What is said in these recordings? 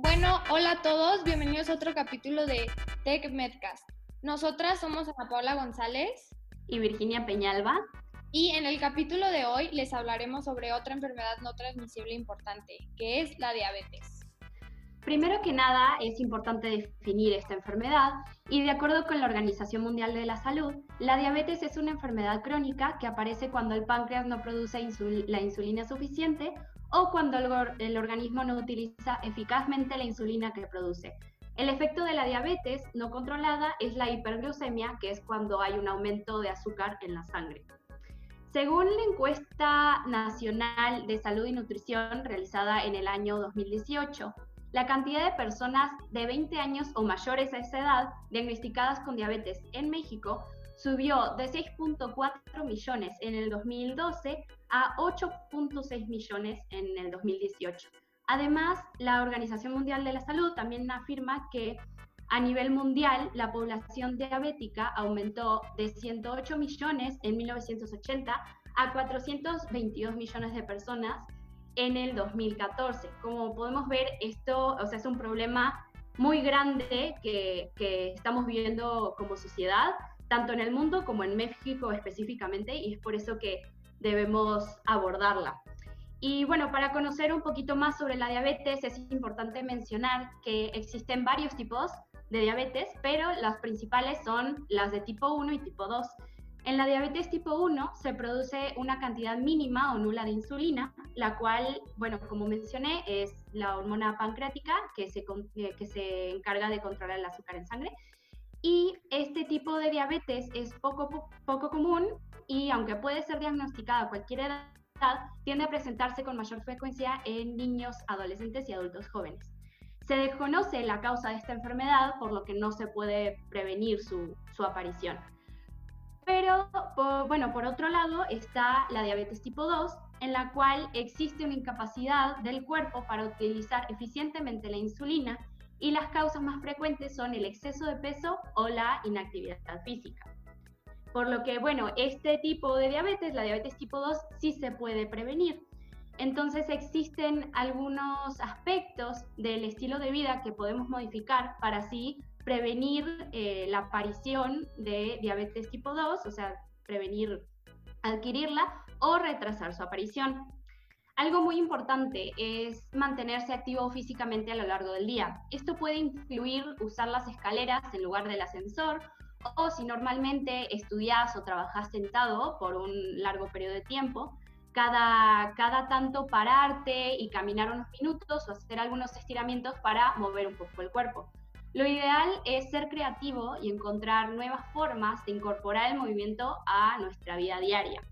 Bueno, hola a todos, bienvenidos a otro capítulo de Tech Medcast. Nosotras somos Ana Paula González y Virginia Peñalba. Y en el capítulo de hoy les hablaremos sobre otra enfermedad no transmisible importante, que es la diabetes. Primero que nada, es importante definir esta enfermedad y de acuerdo con la Organización Mundial de la Salud, la diabetes es una enfermedad crónica que aparece cuando el páncreas no produce la insulina suficiente o cuando el, organismo no utiliza eficazmente la insulina que produce. El efecto de la diabetes no controlada es la hiperglucemia, que es cuando hay un aumento de azúcar en la sangre. Según la encuesta nacional de salud y nutrición realizada en el año 2018, la cantidad de personas de 20 años o mayores a esa edad diagnosticadas con diabetes en México subió de 6.4 millones en el 2012 a 8.6 millones en el 2018. Además, la Organización Mundial de la Salud también afirma que a nivel mundial la población diabética aumentó de 108 millones en 1980 a 422 millones de personas en el 2014. Como podemos ver, esto o sea, es un problema muy grande que, que estamos viviendo como sociedad tanto en el mundo como en México específicamente, y es por eso que debemos abordarla. Y bueno, para conocer un poquito más sobre la diabetes es importante mencionar que existen varios tipos de diabetes, pero las principales son las de tipo 1 y tipo 2. En la diabetes tipo 1 se produce una cantidad mínima o nula de insulina, la cual, bueno, como mencioné, es la hormona pancreática que se, eh, que se encarga de controlar el azúcar en sangre y este tipo de diabetes es poco, poco común y aunque puede ser diagnosticada a cualquier edad, tiende a presentarse con mayor frecuencia en niños, adolescentes y adultos jóvenes. Se desconoce la causa de esta enfermedad, por lo que no se puede prevenir su, aparición. Pero, bueno, por otro lado está la diabetes tipo 2, en la cual existe una incapacidad del cuerpo para utilizar eficientemente la insulina y las causas más frecuentes son el exceso de peso o la inactividad física. Por lo que, bueno, este tipo de diabetes, la diabetes tipo 2, sí se puede prevenir. Entonces existen algunos aspectos del estilo de vida que podemos modificar para así prevenir eh, la aparición de diabetes tipo 2, o sea, prevenir adquirirla o retrasar su aparición. Algo muy importante es mantenerse activo físicamente a lo largo del día. Esto puede incluir usar las escaleras en lugar del ascensor o si normalmente estudias o trabajas sentado por un largo periodo de tiempo, cada, cada tanto pararte y caminar unos minutos o hacer algunos estiramientos para mover un poco el cuerpo. Lo ideal es ser creativo y encontrar nuevas formas de incorporar el movimiento a nuestra vida diaria.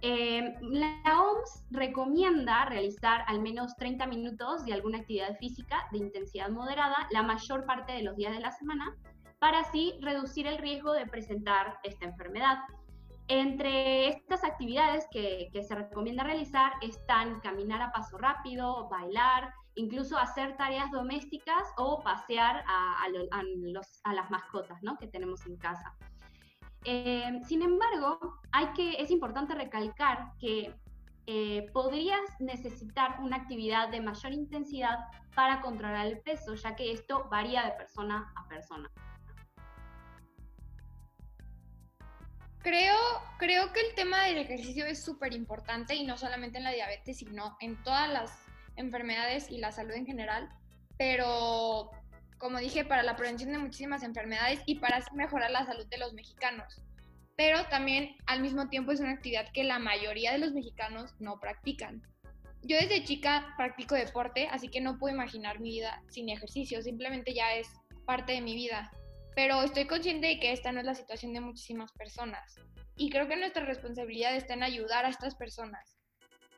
Eh, la OMS recomienda realizar al menos 30 minutos de alguna actividad física de intensidad moderada la mayor parte de los días de la semana para así reducir el riesgo de presentar esta enfermedad. Entre estas actividades que, se recomienda realizar están caminar a paso rápido, bailar, incluso hacer tareas domésticas o pasear a, las mascotas que tenemos en casa. Eh, sin embargo, hay que, es importante recalcar que eh, podrías necesitar una actividad de mayor intensidad para controlar el peso, ya que esto varía de persona a persona. Creo, creo que el tema del ejercicio es súper importante y no solamente en la diabetes, sino en todas las enfermedades y la salud en general, pero como dije, para la prevención de muchísimas enfermedades y para mejorar la salud de los mexicanos. Pero también al mismo tiempo es una actividad que la mayoría de los mexicanos no practican. Yo desde chica practico deporte, así que no puedo imaginar mi vida sin ejercicio, simplemente ya es parte de mi vida. Pero estoy consciente de que esta no es la situación de muchísimas personas. Y creo que nuestra responsabilidad está en ayudar a estas personas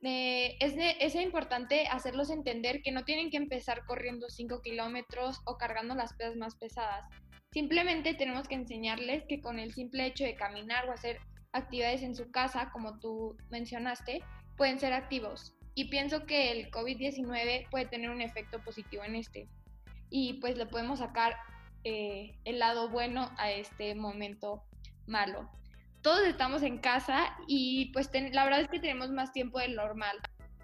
es, es, importante hacerlos entender que no tienen que empezar corriendo 5 kilómetros o cargando las pesas más pesadas. Simplemente tenemos que enseñarles que con el simple hecho de caminar o hacer actividades en su casa, como tú mencionaste, pueden ser activos. Y pienso que el COVID-19 puede tener un efecto positivo en este. Y pues le podemos sacar eh, el lado bueno a este momento malo todos estamos en casa y pues la verdad es que tenemos más tiempo del normal.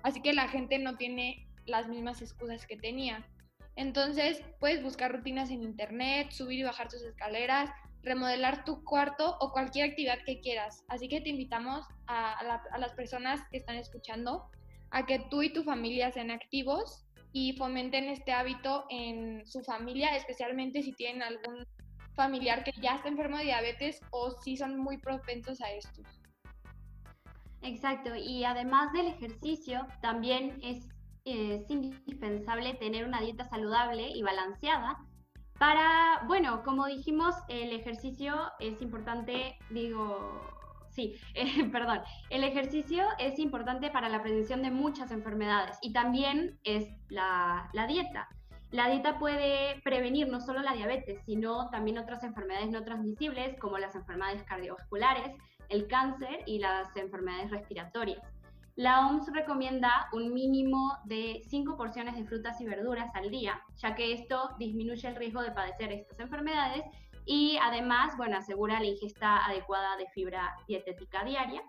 Así que la gente no tiene las mismas excusas que tenía. Entonces, puedes buscar rutinas en internet, subir y bajar tus escaleras, remodelar tu cuarto o cualquier actividad que quieras. Así que te invitamos a, las personas que están escuchando a que tú y tu familia sean activos y fomenten este hábito en su familia, especialmente si tienen algún familiar que ya está enfermo de diabetes o si son muy propensos a esto. Exacto, y además del ejercicio, también es, es indispensable tener una dieta saludable y balanceada para, bueno, como dijimos, el ejercicio es importante, digo, sí, eh, perdón, el ejercicio es importante para la prevención de muchas enfermedades y también es la, la dieta. La dieta puede prevenir no solo la diabetes, sino también otras enfermedades no transmisibles como las enfermedades cardiovasculares, el cáncer y las enfermedades respiratorias. La OMS recomienda un mínimo de 5 porciones de frutas y verduras al día, ya que esto disminuye el riesgo de padecer estas enfermedades y además, bueno, asegura la ingesta adecuada de fibra dietética diaria.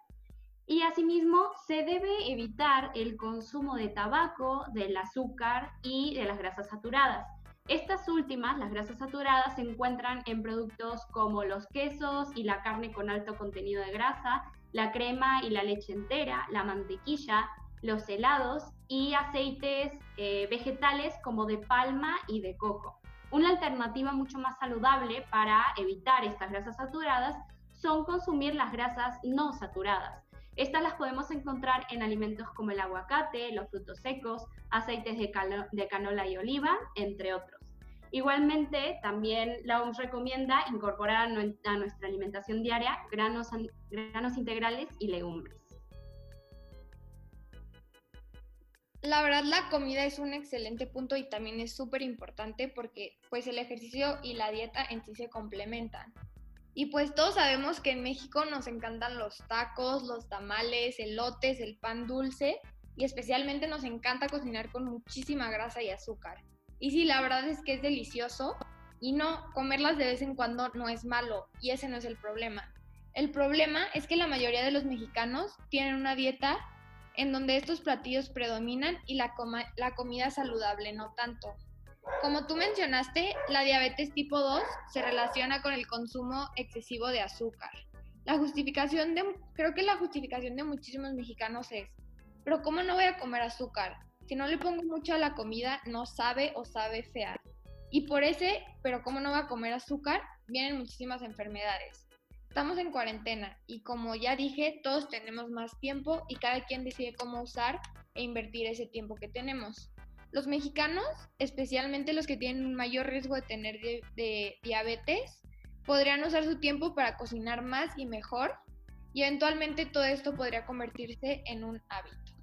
Y asimismo, se debe evitar el consumo de tabaco, del azúcar y de las grasas saturadas. Estas últimas, las grasas saturadas, se encuentran en productos como los quesos y la carne con alto contenido de grasa, la crema y la leche entera, la mantequilla, los helados y aceites eh, vegetales como de palma y de coco. Una alternativa mucho más saludable para evitar estas grasas saturadas son consumir las grasas no saturadas. Estas las podemos encontrar en alimentos como el aguacate, los frutos secos, aceites de, canola y oliva, entre otros. Igualmente, también la OMS recomienda incorporar a nuestra alimentación diaria granos, granos integrales y legumbres. La verdad, la comida es un excelente punto y también es súper importante porque pues el ejercicio y la dieta en sí se complementan. Y pues todos sabemos que en México nos encantan los tacos, los tamales, elotes, el pan dulce y especialmente nos encanta cocinar con muchísima grasa y azúcar. Y sí, la verdad es que es delicioso y no, comerlas de vez en cuando no es malo y ese no es el problema. El problema es que la mayoría de los mexicanos tienen una dieta en donde estos platillos predominan y la, comida saludable no tanto. Como tú mencionaste, la diabetes tipo 2 se relaciona con el consumo excesivo de azúcar. La justificación de, creo que la justificación de muchísimos mexicanos es, pero ¿cómo no voy a comer azúcar? Si no le pongo mucho a la comida, no sabe o sabe fear. Y por ese, pero cómo no va a comer azúcar, vienen muchísimas enfermedades. Estamos en cuarentena y como ya dije, todos tenemos más tiempo y cada quien decide cómo usar e invertir ese tiempo que tenemos. Los mexicanos, especialmente los que tienen un mayor riesgo de tener de diabetes, podrían usar su tiempo para cocinar más y mejor y eventualmente todo esto podría convertirse en un hábito.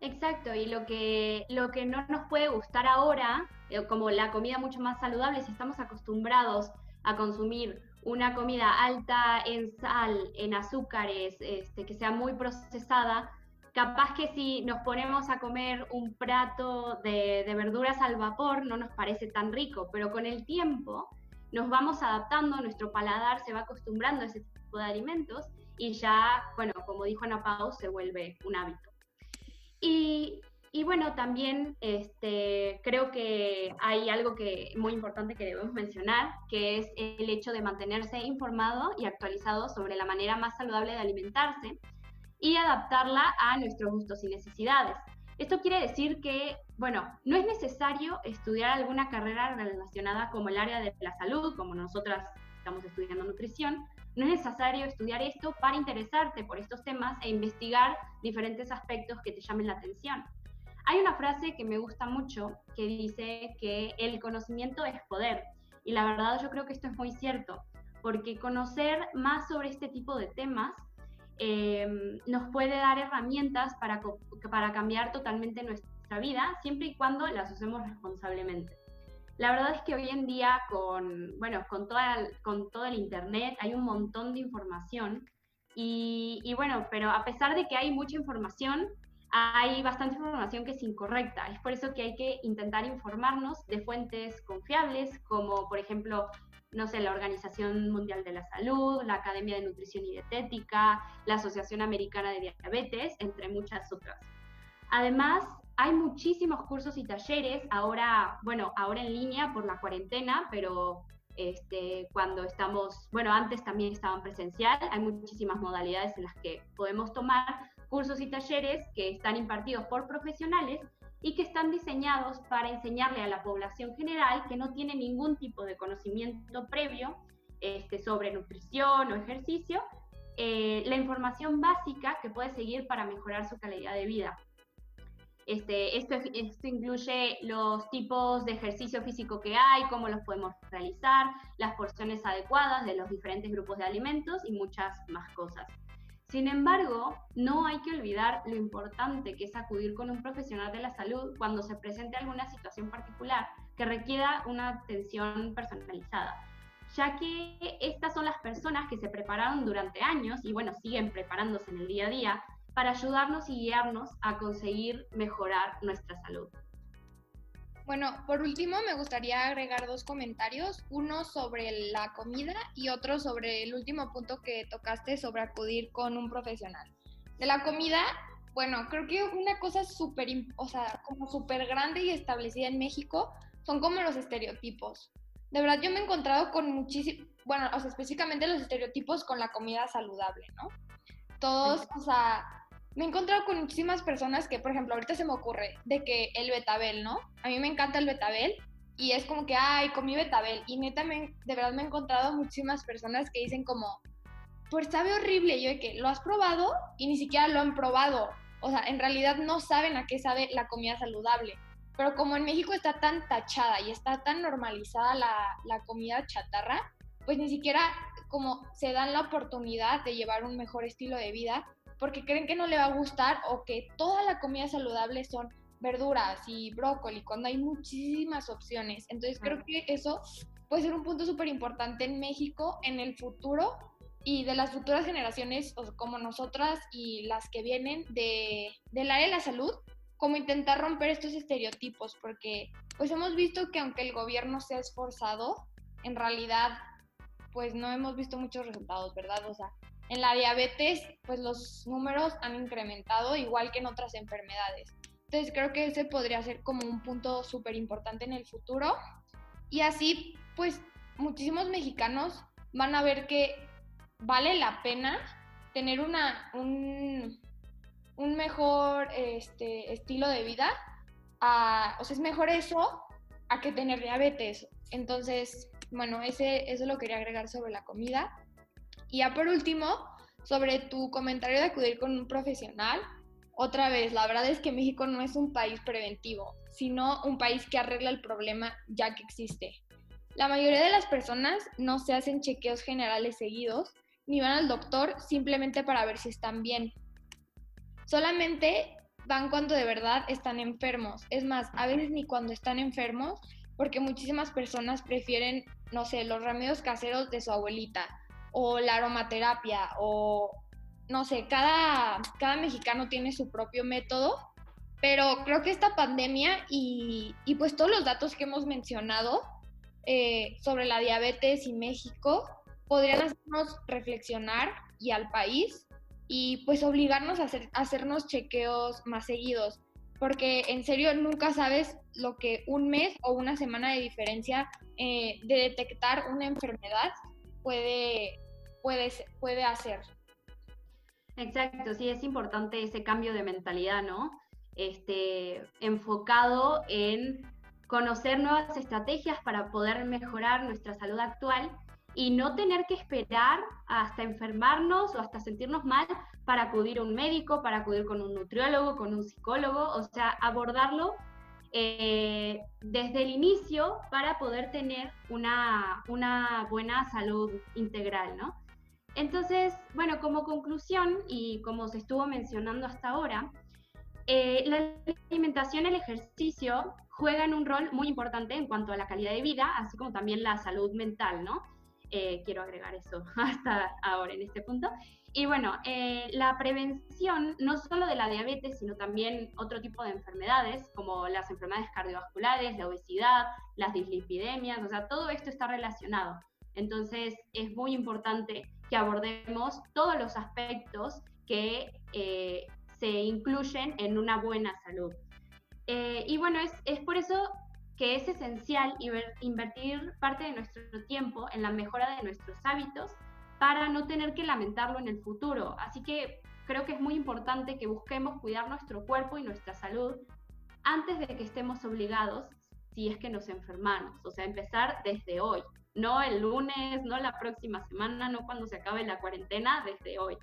Exacto, y lo que, lo que no nos puede gustar ahora, eh, como la comida mucho más saludable, si estamos acostumbrados a consumir una comida alta en sal, en azúcares, este, que sea muy procesada, capaz que si nos ponemos a comer un plato de, de, verduras al vapor no nos parece tan rico, pero con el tiempo nos vamos adaptando, nuestro paladar se va acostumbrando a ese tipo de alimentos y ya, bueno, como dijo Ana Pau, se vuelve un hábito. Y, y bueno, también este, creo que hay algo que muy importante que debemos mencionar, que es el hecho de mantenerse informado y actualizado sobre la manera más saludable de alimentarse y adaptarla a nuestros gustos y necesidades. Esto quiere decir que, bueno, no es necesario estudiar alguna carrera relacionada como el área de la salud, como nosotras estamos estudiando nutrición, no es necesario estudiar esto para interesarte por estos temas e investigar diferentes aspectos que te llamen la atención. Hay una frase que me gusta mucho que dice que el conocimiento es poder. Y la verdad yo creo que esto es muy cierto, porque conocer más sobre este tipo de temas em, nos puede dar herramientas para, para cambiar totalmente nuestra vida, siempre y cuando las usemos responsablemente. La verdad es que hoy en día con, bueno, con, toda, con todo el Internet hay un montón de información y, y, bueno, pero a pesar de que hay mucha información, hay bastante información que es incorrecta. Es por eso que hay que intentar informarnos de fuentes confiables, como por ejemplo, no sé, la Organización Mundial de la Salud, la Academia de Nutrición y Dietética, la Asociación Americana de Diabetes, entre muchas otras. Además, hay muchísimos cursos y talleres, ahora, bueno, ahora en línea por la cuarentena, pero este, cuando estamos, bueno, antes también estaban presencial, hay muchísimas modalidades en las que podemos tomar cursos y talleres que están impartidos por profesionales y que están diseñados para enseñarle a la población general que no tiene ningún tipo de conocimiento previo este, sobre nutrición o ejercicio, eh, la información básica que puede seguir para mejorar su calidad de vida. Este, esto, esto, incluye los tipos de ejercicio físico que hay, cómo los podemos realizar, las porciones adecuadas de los diferentes grupos de alimentos y muchas más cosas. Sin embargo, no hay que olvidar lo importante que es acudir con un profesional de la salud cuando se presente alguna situación particular que requiera una atención personalizada, ya que estas son las personas que se prepararon durante años y bueno, siguen preparándose en el día a día para ayudarnos y guiarnos a conseguir mejorar nuestra salud. Bueno, por último me gustaría agregar dos comentarios, uno sobre la comida y otro sobre el último punto que tocaste sobre acudir con un profesional. De la comida, bueno, creo que una cosa súper, o sea, como súper grande y establecida en México son como los estereotipos. De verdad, yo me he encontrado con muchísimos, bueno, o sea, específicamente los estereotipos con la comida saludable, ¿no? Todos, o sea, me he encontrado con muchísimas personas que, por ejemplo, ahorita se me ocurre de que el betabel, ¿no? A mí me encanta el betabel y es como que, ay, comí betabel. Y neta, de verdad me he encontrado muchísimas personas que dicen como, pues sabe horrible. Y yo de que, ¿lo has probado? Y ni siquiera lo han probado. O sea, en realidad no saben a qué sabe la comida saludable. Pero como en México está tan tachada y está tan normalizada la, la comida chatarra, pues ni siquiera como se dan la oportunidad de llevar un mejor estilo de vida porque creen que no le va a gustar o que toda la comida saludable son verduras y brócoli, cuando hay muchísimas opciones. Entonces creo que eso puede ser un punto súper importante en México en el futuro y de las futuras generaciones como nosotras y las que vienen de, del área de la salud, como intentar romper estos estereotipos, porque pues hemos visto que aunque el gobierno se ha esforzado, en realidad pues no hemos visto muchos resultados, ¿verdad? O sea, en la diabetes, pues los números han incrementado igual que en otras enfermedades. Entonces creo que ese podría ser como un punto súper importante en el futuro. Y así, pues muchísimos mexicanos van a ver que vale la pena tener una, un, un mejor este, estilo de vida. o sea, es mejor eso a que tener diabetes. Entonces, bueno, ese, eso lo quería agregar sobre la comida. Y ya por último, sobre tu comentario de acudir con un profesional, otra vez, la verdad es que México no es un país preventivo, sino un país que arregla el problema ya que existe. La mayoría de las personas no se hacen chequeos generales seguidos, ni van al doctor simplemente para ver si están bien. Solamente van cuando de verdad están enfermos. Es más, a veces ni cuando están enfermos, porque muchísimas personas prefieren, no sé, los remedios caseros de su abuelita o la aromaterapia o no sé, cada, cada mexicano tiene su propio método, pero creo que esta pandemia y, pues todos los datos que hemos mencionado eh, sobre la diabetes y México podrían hacernos reflexionar y al país y pues obligarnos a, hacer, hacernos chequeos más seguidos, porque en serio nunca sabes lo que un mes o una semana de diferencia eh, de detectar una enfermedad puede, puede, puede hacer. Exacto, sí, es importante ese cambio de mentalidad, ¿no? Este, enfocado en conocer nuevas estrategias para poder mejorar nuestra salud actual y no tener que esperar hasta enfermarnos o hasta sentirnos mal para acudir a un médico, para acudir con un nutriólogo, con un psicólogo, o sea, abordarlo eh, desde el inicio para poder tener una, una buena salud integral, ¿no? Entonces, bueno, como conclusión y como se estuvo mencionando hasta ahora, eh, la alimentación y el ejercicio juegan un rol muy importante en cuanto a la calidad de vida, así como también la salud mental, ¿no? Eh, quiero agregar eso hasta ahora en este punto. Y bueno, eh, la prevención no solo de la diabetes, sino también otro tipo de enfermedades, como las enfermedades cardiovasculares, la obesidad, las dislipidemias, o sea, todo esto está relacionado. Entonces, es muy importante que abordemos todos los aspectos que eh, se incluyen en una buena salud. Y bueno, es, es por eso que es esencial invertir parte de nuestro tiempo en la mejora de nuestros hábitos para no tener que lamentarlo en el futuro. Así que creo que es muy importante que busquemos cuidar nuestro cuerpo y nuestra salud antes de que estemos obligados si es que nos enfermamos. O sea, empezar desde hoy, no el lunes, no la próxima semana, no cuando se acabe la cuarentena, desde hoy.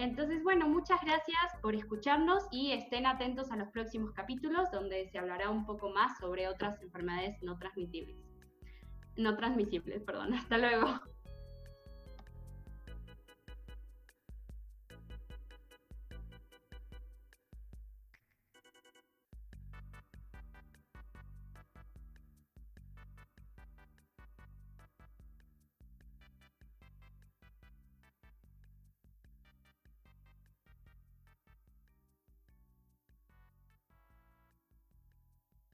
Entonces, bueno, muchas gracias por escucharnos y estén atentos a los próximos capítulos donde se hablará un poco más sobre otras enfermedades no transmisibles. No transmisibles, perdón. Hasta luego.